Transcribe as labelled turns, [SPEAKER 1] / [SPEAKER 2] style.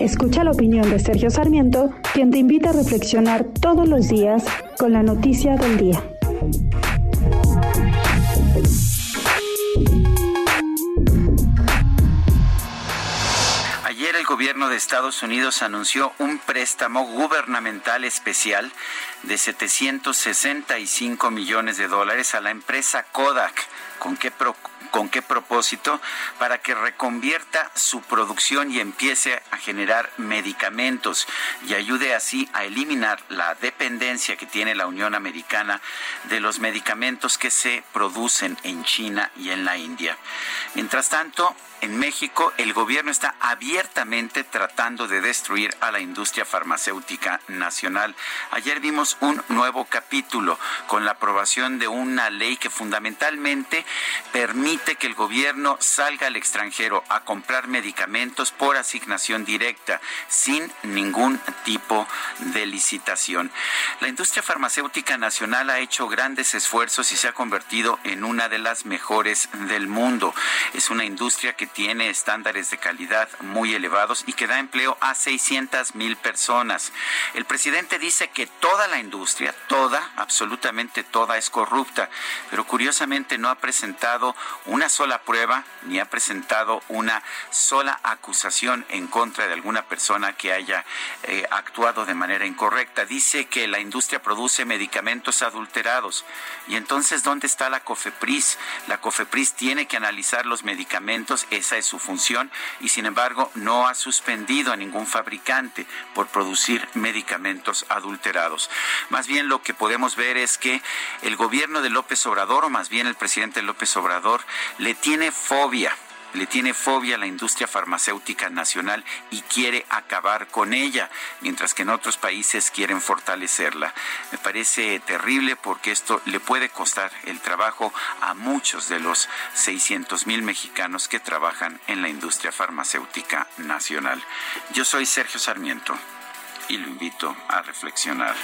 [SPEAKER 1] Escucha la opinión de Sergio Sarmiento, quien te invita a reflexionar todos los días con la noticia del día.
[SPEAKER 2] Ayer el gobierno de Estados Unidos anunció un préstamo gubernamental especial de 765 millones de dólares a la empresa Kodak. ¿Con qué, con qué propósito? Para que reconvierta su producción y empiece a generar medicamentos y ayude así a eliminar la dependencia que tiene la Unión Americana de los medicamentos que se producen en China y en la India. Mientras tanto, en México, el gobierno está abiertamente tratando de destruir a la industria farmacéutica nacional. Ayer vimos un nuevo capítulo con la aprobación de una ley que fundamentalmente que el gobierno salga al extranjero a comprar medicamentos por asignación directa, sin ningún tipo de licitación. La industria farmacéutica nacional ha hecho grandes esfuerzos y se ha convertido en una de las mejores del mundo. Es una industria que tiene estándares de calidad muy elevados y que da empleo a 600 mil personas. El presidente dice que toda la industria, toda, absolutamente toda, es corrupta, pero curiosamente no ha presentado una sola prueba ni ha presentado una sola acusación en contra de alguna persona que haya eh, actuado de manera incorrecta. Dice que la industria produce medicamentos adulterados. Y entonces, ¿dónde está la COFEPRIS? La COFEPRIS tiene que analizar los medicamentos, esa es su función, y sin embargo no ha suspendido a ningún fabricante por producir medicamentos adulterados. Más bien lo que podemos ver es que el gobierno de López Obrador, o más bien el presidente López Obrador, le tiene fobia le tiene fobia a la industria farmacéutica nacional y quiere acabar con ella, mientras que en otros países quieren fortalecerla. Me parece terrible porque esto le puede costar el trabajo a muchos de los 600 mil mexicanos que trabajan en la industria farmacéutica nacional. Yo soy Sergio Sarmiento y lo invito a reflexionar.